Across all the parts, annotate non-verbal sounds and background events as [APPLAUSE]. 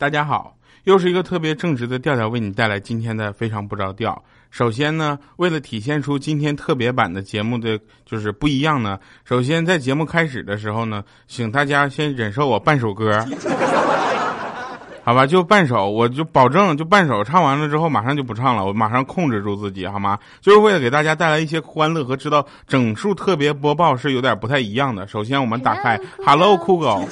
大家好，又是一个特别正直的调调为你带来今天的非常不着调。首先呢，为了体现出今天特别版的节目的就是不一样呢，首先在节目开始的时候呢，请大家先忍受我半首歌，好吧，就半首，我就保证就半首唱完了之后马上就不唱了，我马上控制住自己，好吗？就是为了给大家带来一些欢乐和知道整数特别播报是有点不太一样的。首先我们打开 Hello 酷狗。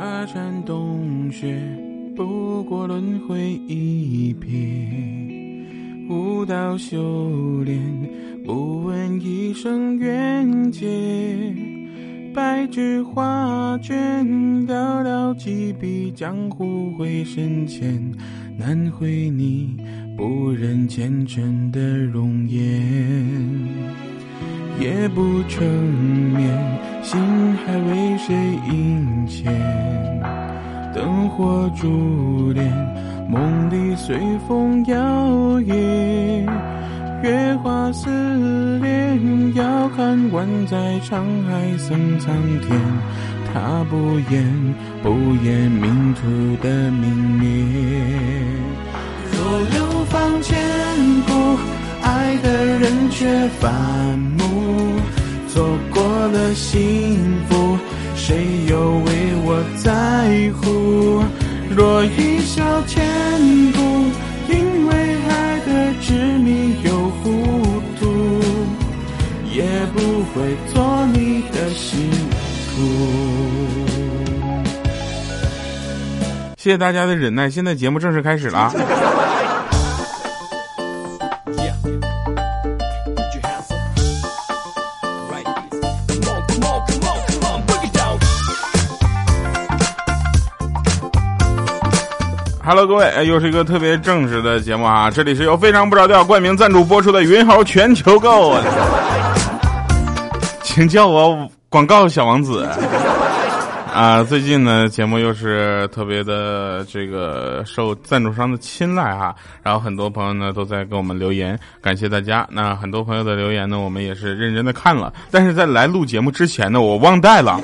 夏蝉冬雪，不过轮回一瞥；舞刀修炼，不问一生缘劫。白纸画卷，寥寥几笔，江湖会深浅，难绘你不忍前尘的容颜。夜不成眠，心还为谁萦牵？灯火珠帘，梦里随风摇曳。月华似莲，遥看万载沧海僧苍天。他不言，不言命途的明灭。若流芳千古，爱的人却反目。幸福，谁又为我在乎？若一笑千古，因为爱的执迷又糊涂，也不会做你的幸福。谢谢大家的忍耐，现在节目正式开始了。[LAUGHS] Hello，各位，又是一个特别正式的节目啊！这里是由非常不着调冠名赞助播出的云猴全球购，请叫我广告小王子啊！最近呢，节目又是特别的这个受赞助商的青睐哈，然后很多朋友呢都在给我们留言，感谢大家。那很多朋友的留言呢，我们也是认真的看了，但是在来录节目之前呢，我忘带了。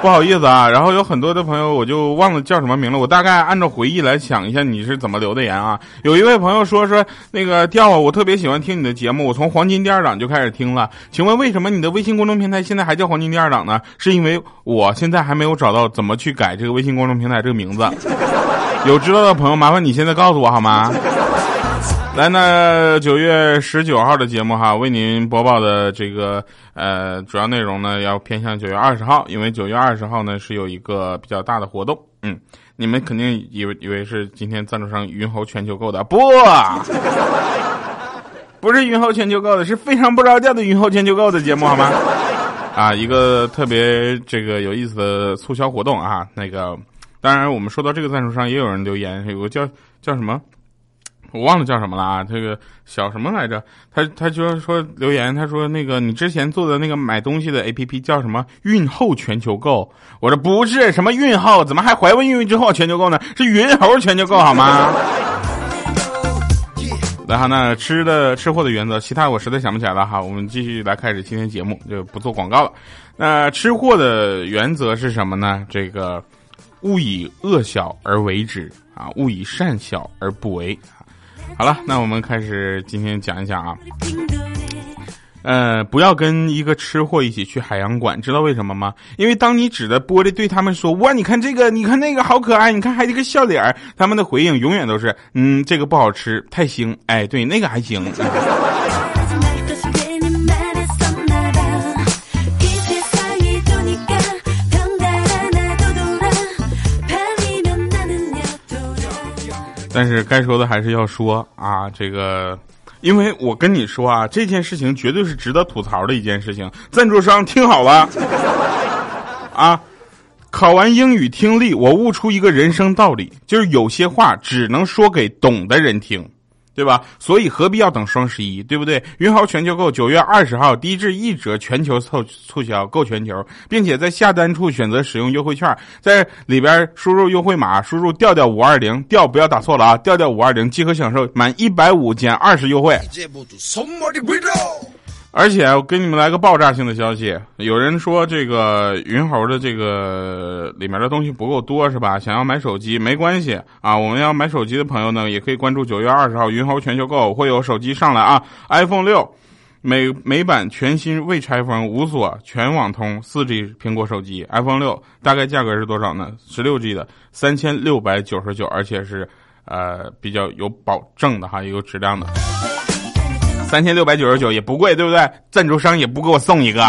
不好意思啊，然后有很多的朋友我就忘了叫什么名了，我大概按照回忆来想一下你是怎么留的言啊。有一位朋友说说那个调啊，我特别喜欢听你的节目，我从黄金第二档就开始听了。请问为什么你的微信公众平台现在还叫黄金第二档呢？[LAUGHS] 是因为我现在还没有找到怎么去改这个微信公众平台这个名字。[LAUGHS] 有知道的朋友，麻烦你现在告诉我好吗？来，那九月十九号的节目哈，为您播报的这个呃主要内容呢，要偏向九月二十号，因为九月二十号呢是有一个比较大的活动。嗯，你们肯定以为以为是今天赞助商云猴全球购的，不，不是云猴全球购的，是非常不着调的云猴全球购的节目好吗？啊，一个特别这个有意思的促销活动啊，那个当然我们说到这个赞助商，也有人留言，有个叫叫什么？我忘了叫什么了啊？这个小什么来着？他他就是说留言，他说那个你之前做的那个买东西的 A P P 叫什么？孕后全球购。我说不是什么孕后，怎么还怀孕孕之后全球购呢？是云猴全球购好吗？来哈，那吃的吃货的原则，其他我实在想不起来了哈。我们继续来开始今天节目，就不做广告了。那吃货的原则是什么呢？这个勿以恶小而为之啊，勿以善小而不为。好了，那我们开始今天讲一讲啊，呃，不要跟一个吃货一起去海洋馆，知道为什么吗？因为当你指着玻璃对他们说“哇，你看这个，你看那个，好可爱，你看还这个笑脸儿”，他们的回应永远都是“嗯，这个不好吃，太腥”。哎，对，那个还行。但是该说的还是要说啊，这个，因为我跟你说啊，这件事情绝对是值得吐槽的一件事情。赞助商听好了，啊，考完英语听力，我悟出一个人生道理，就是有些话只能说给懂的人听。对吧？所以何必要等双十一，对不对？云豪全球购九月二十号低至一折全球促促销，购全球，并且在下单处选择使用优惠券，在里边输入优惠码，输入调调五二零，调不要打错了啊，调调五二零即可享受满一百五减二十优惠。而且我给你们来个爆炸性的消息，有人说这个云猴的这个里面的东西不够多是吧？想要买手机没关系啊，我们要买手机的朋友呢，也可以关注九月二十号云猴全球购会有手机上来啊，iPhone 六美美版全新未拆封无锁全网通四 G 苹果手机 iPhone 六大概价格是多少呢？十六 G 的三千六百九十九，而且是呃比较有保证的哈，有质量的。三千六百九十九也不贵，对不对？赞助商也不给我送一个。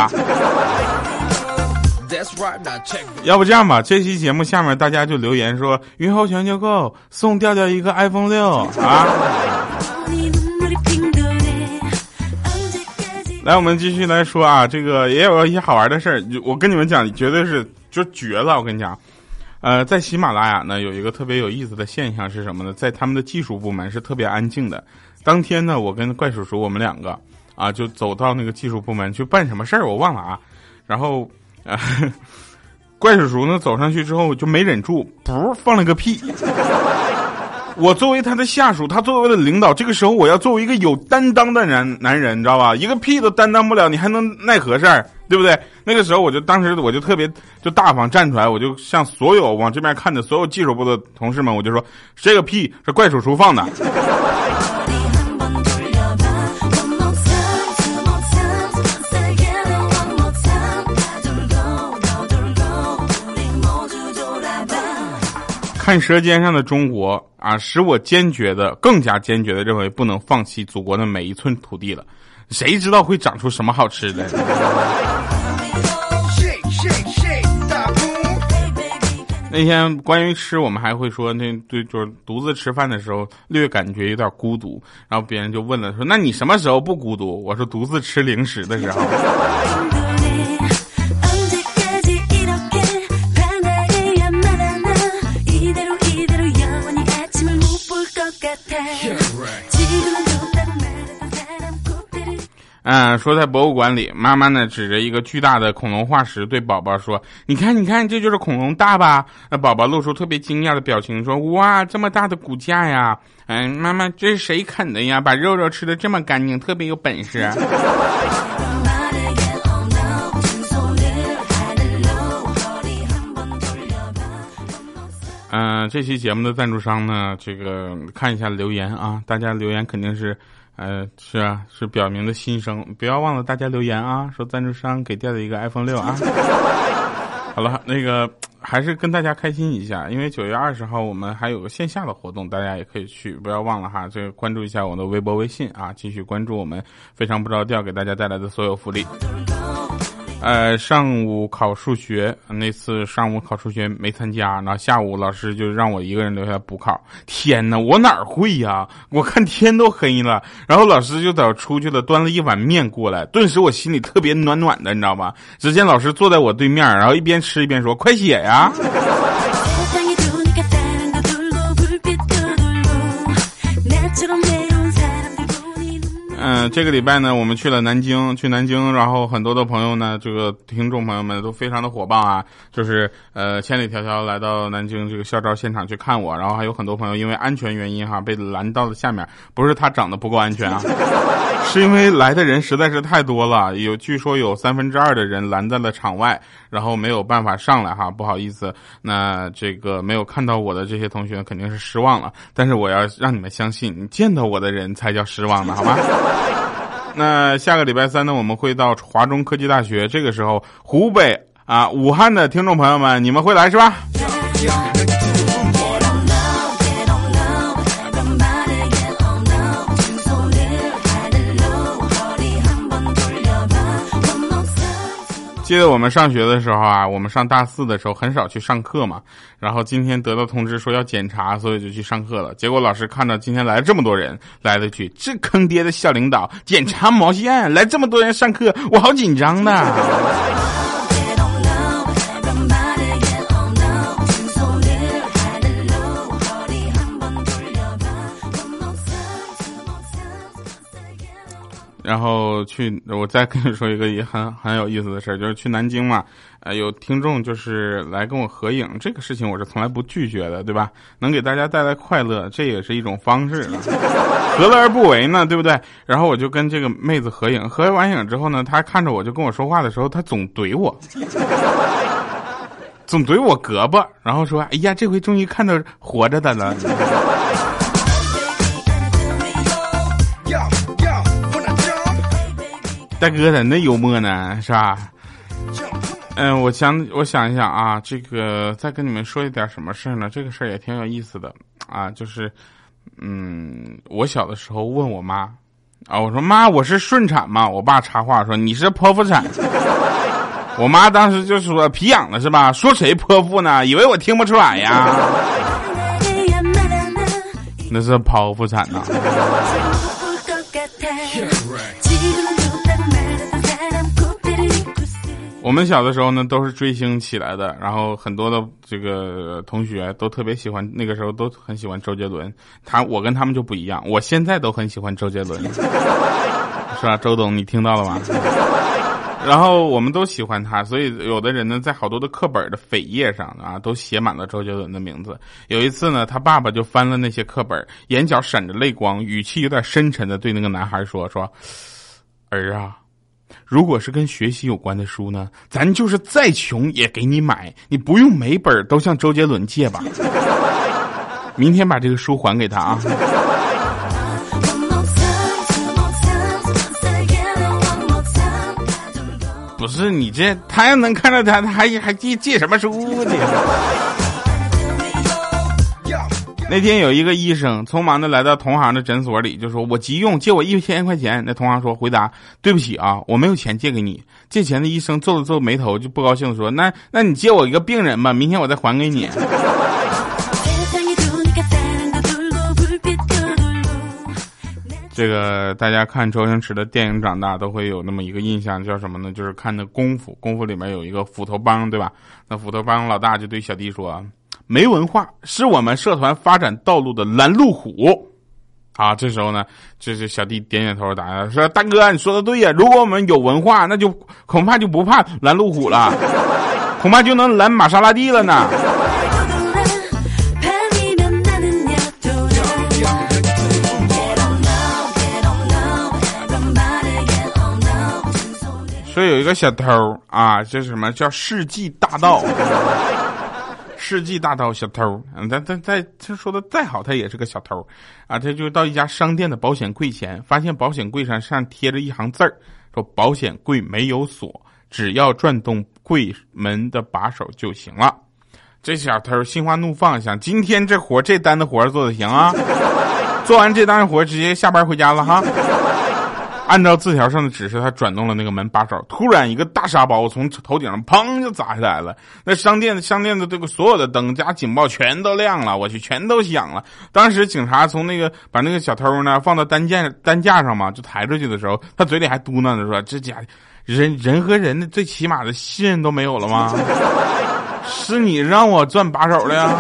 要不这样吧，这期节目下面大家就留言说“云猴全球购送调调一个 iPhone 六”啊。来，我们继续来说啊，这个也有一些好玩的事儿。我跟你们讲，绝对是就绝了。我跟你讲，呃，在喜马拉雅呢，有一个特别有意思的现象是什么呢？在他们的技术部门是特别安静的。当天呢，我跟怪叔叔我们两个啊，就走到那个技术部门去办什么事儿，我忘了啊。然后，[LAUGHS] 怪叔叔呢走上去之后就没忍住，噗放了个屁。[LAUGHS] 我作为他的下属，他作为的领导，这个时候我要作为一个有担当的男男人，你知道吧？一个屁都担当不了，你还能奈何事儿，对不对？那个时候我就当时我就特别就大方站出来，我就向所有往这边看的所有技术部的同事们，我就说这个屁是怪叔叔放的。看舌尖上的中国啊，使我坚决的、更加坚决的认为不能放弃祖国的每一寸土地了。谁知道会长出什么好吃的？那天关于吃，我们还会说，那对，就是独自吃饭的时候，略感觉有点孤独。然后别人就问了，说：“那你什么时候不孤独？”我说：“独自吃零食的时候。”嗯，说在博物馆里，妈妈呢指着一个巨大的恐龙化石对宝宝说：“你看，你看，这就是恐龙大吧？”那宝宝露出特别惊讶的表情，说：“哇，这么大的骨架呀！嗯，妈妈，这是谁啃的呀？把肉肉吃的这么干净，特别有本事。”嗯，这期节目的赞助商呢，这个看一下留言啊，大家留言肯定是。呃，是啊，是表明的心声，不要忘了大家留言啊，说赞助商给掉的一个 iPhone 六啊。[LAUGHS] 好了，那个还是跟大家开心一下，因为九月二十号我们还有个线下的活动，大家也可以去，不要忘了哈，这个关注一下我的微博、微信啊，继续关注我们非常不着调给大家带来的所有福利。呃，上午考数学，那次上午考数学没参加，然后下午老师就让我一个人留下补考。天呐，我哪会呀？我看天都黑了，然后老师就早出去了，端了一碗面过来，顿时我心里特别暖暖的，你知道吗？只见老师坐在我对面，然后一边吃一边说：“快写呀！”嗯，这个礼拜呢，我们去了南京，去南京，然后很多的朋友呢，这个听众朋友们都非常的火爆啊，就是呃千里迢迢来到南京这个校招现场去看我，然后还有很多朋友因为安全原因哈被拦到了下面，不是他长得不够安全啊，是因为来的人实在是太多了，有据说有三分之二的人拦在了场外，然后没有办法上来哈，不好意思，那这个没有看到我的这些同学肯定是失望了，但是我要让你们相信，你见到我的人才叫失望的，好吗？[LAUGHS] 那下个礼拜三呢，我们会到华中科技大学。这个时候，湖北啊，武汉的听众朋友们，你们会来是吧？记得我们上学的时候啊，我们上大四的时候很少去上课嘛。然后今天得到通知说要检查，所以就去上课了。结果老师看到今天来了这么多人，来了句：“这坑爹的校领导，检查毛线？来这么多人上课，我好紧张呢。”然后去，我再跟你说一个也很很有意思的事儿，就是去南京嘛，呃，有听众就是来跟我合影，这个事情我是从来不拒绝的，对吧？能给大家带来快乐，这也是一种方式，何乐而不为呢？对不对？然后我就跟这个妹子合影，合完影之后呢，她看着我就跟我说话的时候，她总怼我，总怼我胳膊，然后说：“哎呀，这回终于看到活着的了。”大哥咋那幽默呢？是吧？嗯，我想我想一想啊，这个再跟你们说一点什么事儿呢？这个事儿也挺有意思的啊，就是，嗯，我小的时候问我妈啊，我说妈，我是顺产吗？我爸插话说你是剖腹产。我妈当时就说皮痒了是吧？说谁剖腹呢？以为我听不出来呀？那是剖腹产呐。我们小的时候呢，都是追星起来的，然后很多的这个同学都特别喜欢，那个时候都很喜欢周杰伦。他我跟他们就不一样，我现在都很喜欢周杰伦，是吧？周董，你听到了吗？[LAUGHS] 然后我们都喜欢他，所以有的人呢，在好多的课本的扉页上啊，都写满了周杰伦的名字。有一次呢，他爸爸就翻了那些课本，眼角闪着泪光，语气有点深沉的对那个男孩说：“说儿啊。”如果是跟学习有关的书呢，咱就是再穷也给你买，你不用每本都向周杰伦借吧。[LAUGHS] 明天把这个书还给他啊。不是你这，他要能看到他，他还还借借什么书呢？那天有一个医生匆忙的来到同行的诊所里，就说：“我急用，借我一千块钱。”那同行说：“回答，对不起啊，我没有钱借给你。”借钱的医生皱了皱眉头，就不高兴说：“那那你借我一个病人吧，明天我再还给你。[LAUGHS] ”这个大家看周星驰的电影长大都会有那么一个印象，叫什么呢？就是看的功夫，功夫里面有一个斧头帮，对吧？那斧头帮老大就对小弟说。没文化是我们社团发展道路的拦路虎，啊，这时候呢，这是小弟点点头，答说：“大哥，你说的对呀，如果我们有文化，那就恐怕就不怕拦路虎了，[LAUGHS] 恐怕就能拦玛莎拉蒂了呢。”说有一个小偷啊，这是什么叫世纪大盗？世纪大盗小偷，嗯，他他他他说的再好，他也是个小偷，啊，他就到一家商店的保险柜前，发现保险柜上上贴着一行字儿，说保险柜没有锁，只要转动柜门的把手就行了。这小偷心花怒放，想今天这活这单的活做的行啊，[LAUGHS] 做完这单活直接下班回家了哈。按照字条上的指示，他转动了那个门把手，突然一个大沙包从头顶上砰就砸下来了。那商店的商店的这个所有的灯加警报全都亮了，我去，全都响了。当时警察从那个把那个小偷呢放到担架担架上嘛，就抬出去的时候，他嘴里还嘟囔着说：“这家人人和人的最起码的信任都没有了吗？是你让我转把手的呀？”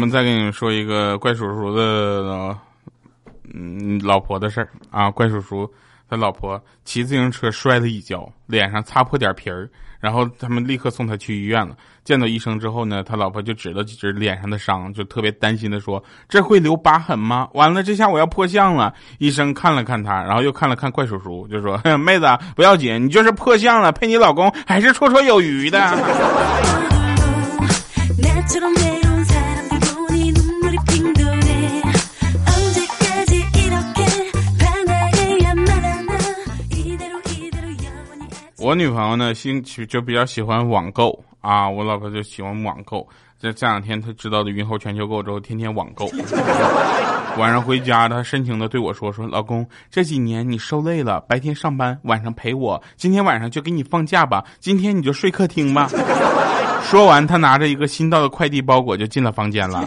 我们再跟你们说一个怪叔叔的，嗯，老婆的事儿啊。怪叔叔他老婆骑自行车摔了一跤，脸上擦破点皮儿，然后他们立刻送他去医院了。见到医生之后呢，他老婆就指了指脸上的伤，就特别担心的说：“这会留疤痕吗？完了，这下我要破相了。”医生看了看他，然后又看了看怪叔叔，就说：“ [LAUGHS] 妹子不要紧，你就是破相了，陪你老公还是绰绰有余的。[LAUGHS] ”我女朋友呢，兴趣就比较喜欢网购啊，我老婆就喜欢网购。这这两天她知道的云猴全球购之后，天天网购。[LAUGHS] 晚上回家，她深情的对我说：“说老公，这几年你受累了，白天上班，晚上陪我，今天晚上就给你放假吧，今天你就睡客厅吧。”说完，她拿着一个新到的快递包裹就进了房间了。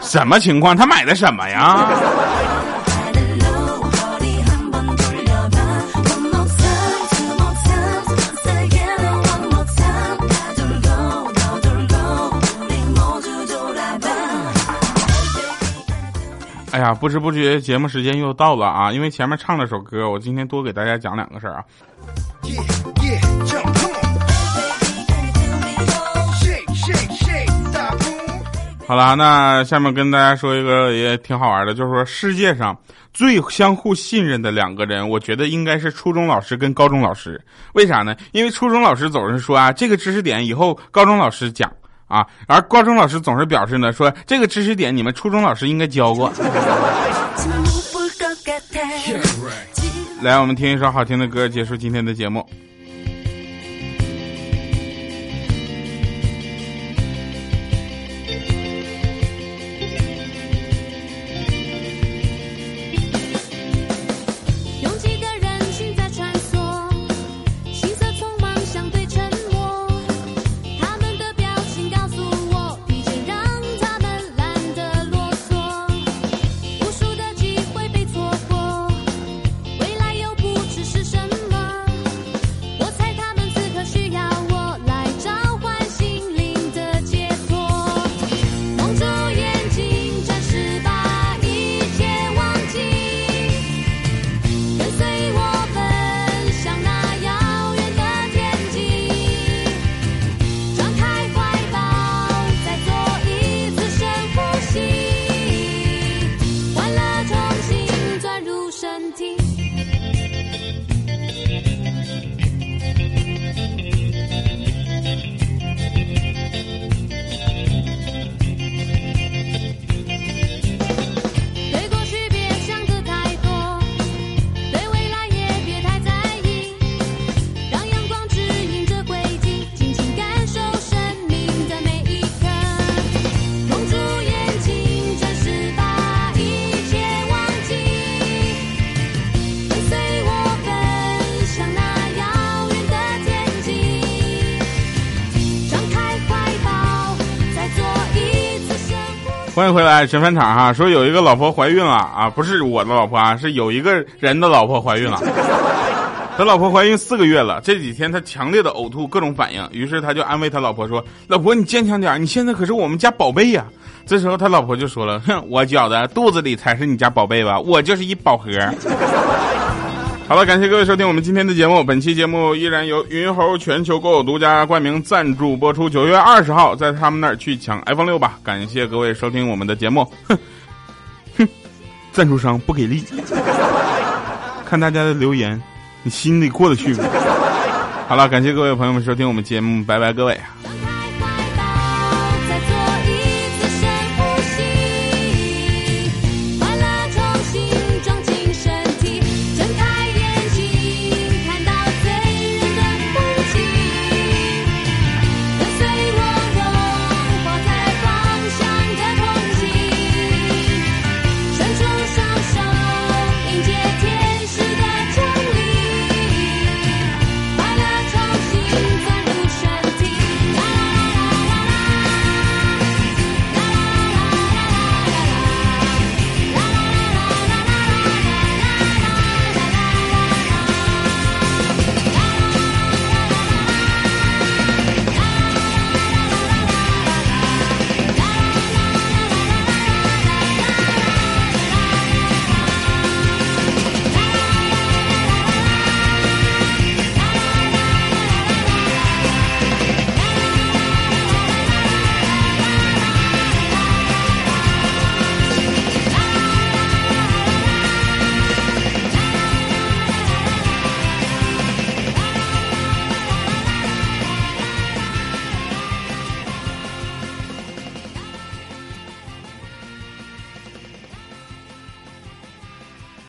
什么情况？她买的什么呀？呀，不知不觉节目时间又到了啊！因为前面唱了首歌，我今天多给大家讲两个事儿啊。好了，那下面跟大家说一个也挺好玩的，就是说世界上最相互信任的两个人，我觉得应该是初中老师跟高中老师。为啥呢？因为初中老师总是说啊，这个知识点以后高中老师讲啊，而高中老师总是表示呢，说这个知识点你们初中老师应该教过。来，我们听一首好听的歌，结束今天的节目。欢迎回来，神饭场哈。说有一个老婆怀孕了啊，不是我的老婆啊，是有一个人的老婆怀孕了。[LAUGHS] 他老婆怀孕四个月了，这几天他强烈的呕吐，各种反应。于是他就安慰他老婆说：“老婆，你坚强点，你现在可是我们家宝贝呀。”这时候他老婆就说了：“哼，我觉得肚子里才是你家宝贝吧，我就是一宝盒。”好了，感谢各位收听我们今天的节目。本期节目依然由云猴全球购独家冠名赞助播出。九月二十号在他们那儿去抢 iPhone 六吧！感谢各位收听我们的节目。哼哼，赞助商不给力。[LAUGHS] 看大家的留言，你心里过得去吗？好了，感谢各位朋友们收听我们节目，拜拜，各位。